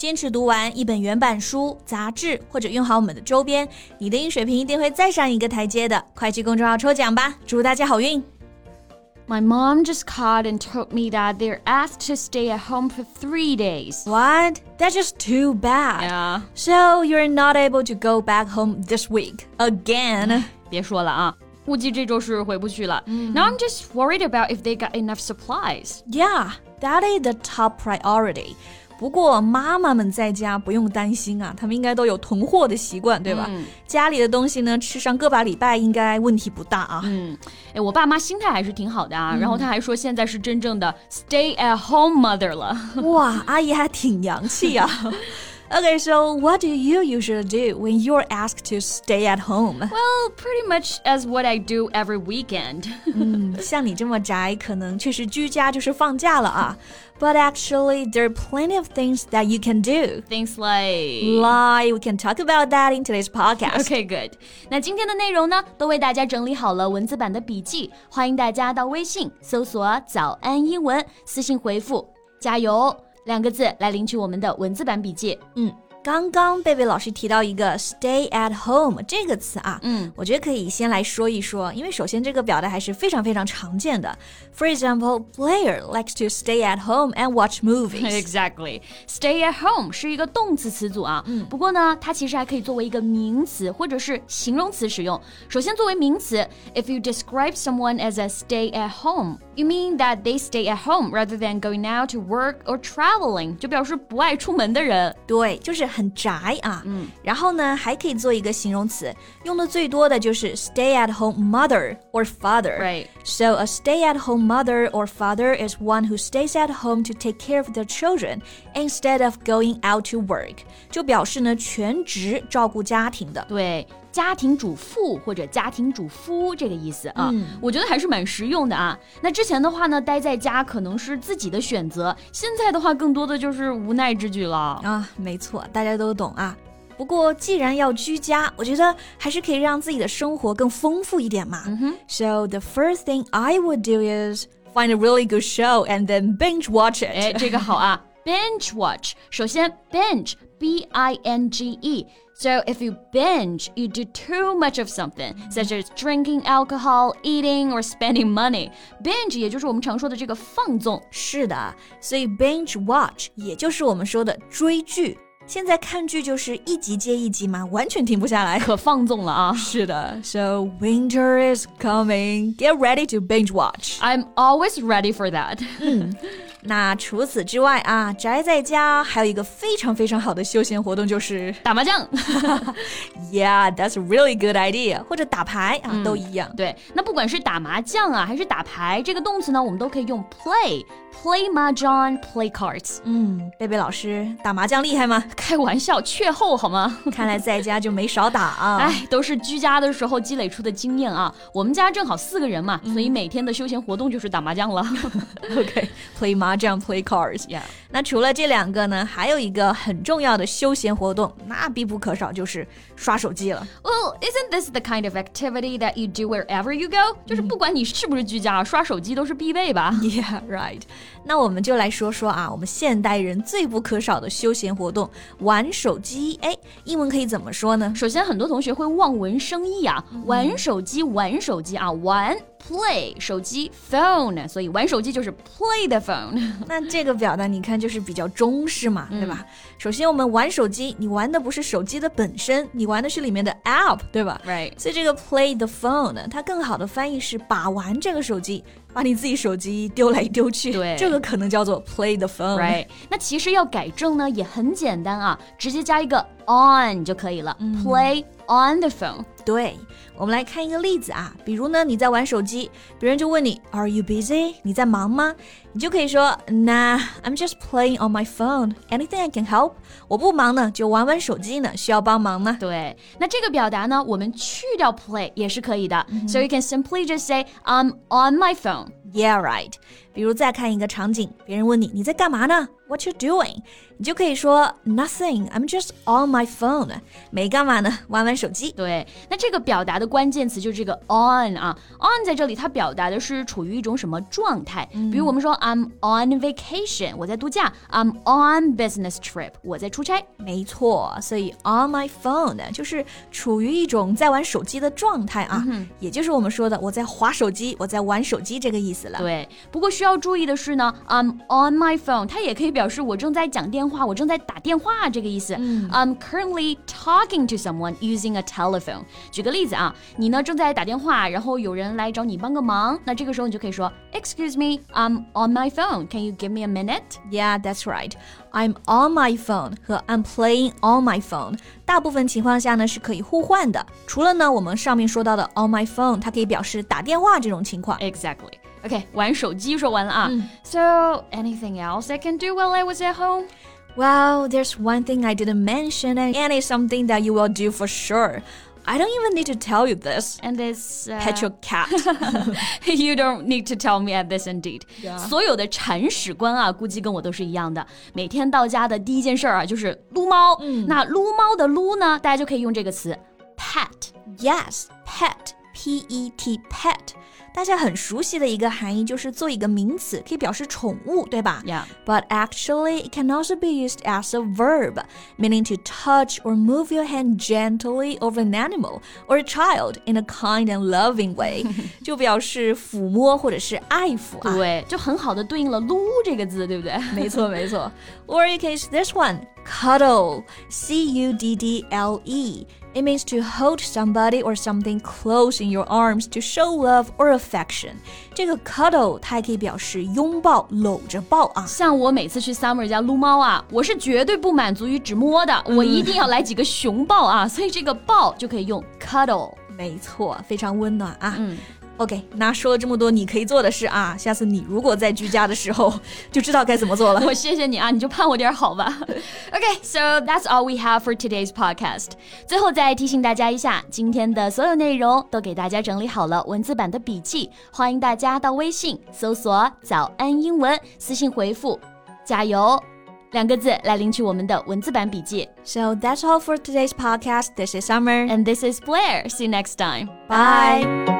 坚持读完一本原版书、杂志，或者用好我们的周边，你的英水平一定会再上一个台阶的。快去公众号抽奖吧，祝大家好运！My mom just called and told me that they're asked to stay at home for three days. What? That's just too bad. Yeah. So you're not able to go back home this week again. 别说了啊，估计这周是回不去了。Now I'm just worried about if they got enough supplies. Yeah, that is the top priority. 不过妈妈们在家不用担心啊，他们应该都有囤货的习惯，对吧？嗯、家里的东西呢，吃上个把礼拜应该问题不大啊。嗯，哎，我爸妈心态还是挺好的啊。嗯、然后他还说现在是真正的 stay at home mother 了。哇，阿姨还挺洋气呀、啊。Okay, so what do you usually do when you're asked to stay at home? Well, pretty much as what I do every weekend. 嗯，像你这么宅，可能确实居家就是放假了啊。But actually, there are plenty of things that you can do. Things like Like we can talk about that in today's podcast. Okay, good. 那今天的内容呢，都为大家整理好了文字版的笔记，欢迎大家到微信搜索“早安英文”，私信回复“加油”。 两个字来领取我们的文字版笔记。嗯，刚刚贝贝老师提到一个 “stay at home” 这个词啊，嗯，我觉得可以先来说一说，因为首先这个表达还是非常非常常见的。For example, player likes to stay at home and watch movies. Exactly, stay at home 是一个动词词组啊，嗯，不过呢，它其实还可以作为一个名词或者是形容词使用。首先，作为名词，if you describe someone as a stay at home。You mean that they stay at home rather than going out to work or traveling？就表示不爱出门的人。对，就是很宅啊。嗯，然后呢，还可以做一个形容词，用的最多的就是 stay at home mother or father。 Right. So a stay at home mother or father is one who stays at home to take care of their children instead of going out to work。就表示呢全职照顾家庭的。对。 家庭主妇或者家庭主夫这个意思啊，嗯、我觉得还是蛮实用的啊。那之前的话呢，待在家可能是自己的选择，现在的话更多的就是无奈之举了啊。没错，大家都懂啊。不过既然要居家，我觉得还是可以让自己的生活更丰富一点嘛。嗯哼。So the first thing I would do is find a really good show and then binge watch it。哎，这个好啊 ，binge watch。首先，binge。B I N G E. So if you binge, you do too much of something, such as drinking alcohol, eating, or spending money. Binge 也就是我们常说的这个放纵。是的，所以 binge watch 也就是我们说的追剧。 现在看剧就是一集接一集嘛，完全停不下来，可放纵了啊！是的，So winter is coming. Get ready to binge watch. I'm always ready for that. 嗯，那除此之外啊，宅在家还有一个非常非常好的休闲活动就是 打麻将。Yeah, that's a really good idea. 或者打牌啊，嗯、都一样。对，那不管是打麻将啊，还是打牌，这个动词呢，我们都可以用 play。Play mahjong, play cards。嗯，贝贝老师打麻将厉害吗？开玩笑，雀后好吗？看来在家就没少打啊。哎，都是居家的时候积累出的经验啊。我们家正好四个人嘛，嗯、所以每天的休闲活动就是打麻将了。 OK，play、okay, 麻将，play cards。 Yeah。那除了这两个呢，还有一个很重要的休闲活动，那必不可少就是刷手机了。 Well, isn't this the kind of activity that you do wherever you go？、就是不管你是不是居家，刷手机都是必备吧。 Yeah, right. 那我们就来说说啊，我们现代人最不可少的休闲活动——玩手机。哎，英文可以怎么说呢？首先，很多同学会望文生义啊，嗯、玩手机，玩手机啊，玩 play 手机 phone，所以玩手机就是 play the phone。那这个表达你看就是比较中式嘛，嗯、对吧？首先，我们玩手机，你玩的不是手机的本身，你玩的是里面的 app，对吧 Right。所以这个 play the phone 呢，它更好的翻译是把玩这个手机。把你自己手机丢来丢去，对，这个可能叫做 play the phone。Right，那其实要改正呢也很简单啊，直接加一个 on 就可以了、嗯、 ，play on the phone。对，我们来看一个例子啊，比如呢，你在玩手机，别人就问你 Are you busy？你在忙吗？你就可以说 Nah, I'm just playing on my phone. Anything I can help？我不忙呢，就玩玩手机呢，需要帮忙吗？对，那这个表达呢，我们去掉 play 也是可以的。So you can simply just say I'm on my phone. Yeah, right. 比如再看一个场景，别人问你你在干嘛呢？What you doing？你就可以说 Nothing. I'm just on my phone. 没干嘛呢，玩玩手机。对，那这个表达的关键词就是这个 on 啊，on 在这里它表达的是处于一种什么状态？比如我们说 I'm on vacation，我在度假；I'm on business trip，我在出差。没错，所以 on my phone 就是处于一种在玩手机的状态啊，也就是我们说的我在划手机，我在玩手机这个意思了。对，不过需要注意的是呢，I'm on my phone，它也可以表示我正在讲电话，我正在打电话这个意思。I'm currently talking to someone using a telephone。举个例子啊，你呢正在打电话，然后有人来找你帮个忙，那这个时候你就可以说，Excuse me, I'm on my phone. Can you give me a minute? Yeah, that's right. I'm on my phone 和 I'm playing on my phone，大部分情况下呢是可以互换的。除了呢我们上面说到的 on my phone，它可以表示打电话这种情况。 Exactly. OK，玩手机说完了啊。So anything else I can do while I was at home? Well, there's one thing I didn't mention, and and it's something that you will do for sure. I don't even need to tell you this. And this uh, Pet your cat. You don't need to tell me at this indeed. 所有的铲屎官啊，估计跟我都是一样的。每天到家的第一件事儿啊，就是撸猫。那撸猫的撸呢，大家就可以用这个词 pet。 yes, pet, p e t, pet. 大家很熟悉的一个含义就是做一个名词，可以表示宠物，对吧 Yeah. But actually, it can also be used as a verb, meaning to touch or move your hand gently over an animal or a child in a kind and loving way，就表示抚摸或者是爱抚啊。对，就很好的对应了撸这个字，对不对？没错，没错。Or you can use this one, cuddle, C U D D L E. It means to hold somebody or something close in your arms to show love or affection. 这个 cuddle 它还可以表示拥抱、搂着抱啊。像我每次去 Summer 家撸猫啊，我是绝对不满足于只摸的，我一定要来几个熊抱啊，所以这个抱就可以用 cuddle。没错，非常温暖啊。嗯。 OK，那说了这么多你可以做的事啊，下次你如果在居家的时候就知道该怎么做了。我谢谢你啊，你就盼我点好吧。Okay, so that's all we have for today's podcast. 最后再提醒大家一下，今天的所有内容都给大家整理好了文字版的笔记，欢迎大家到微信搜索“早安英文”，私信回复“加油”两个字来领取我们的文字版笔记。 So that's all for today's podcast. This is Summer. And this is Blair. See you next time. Bye.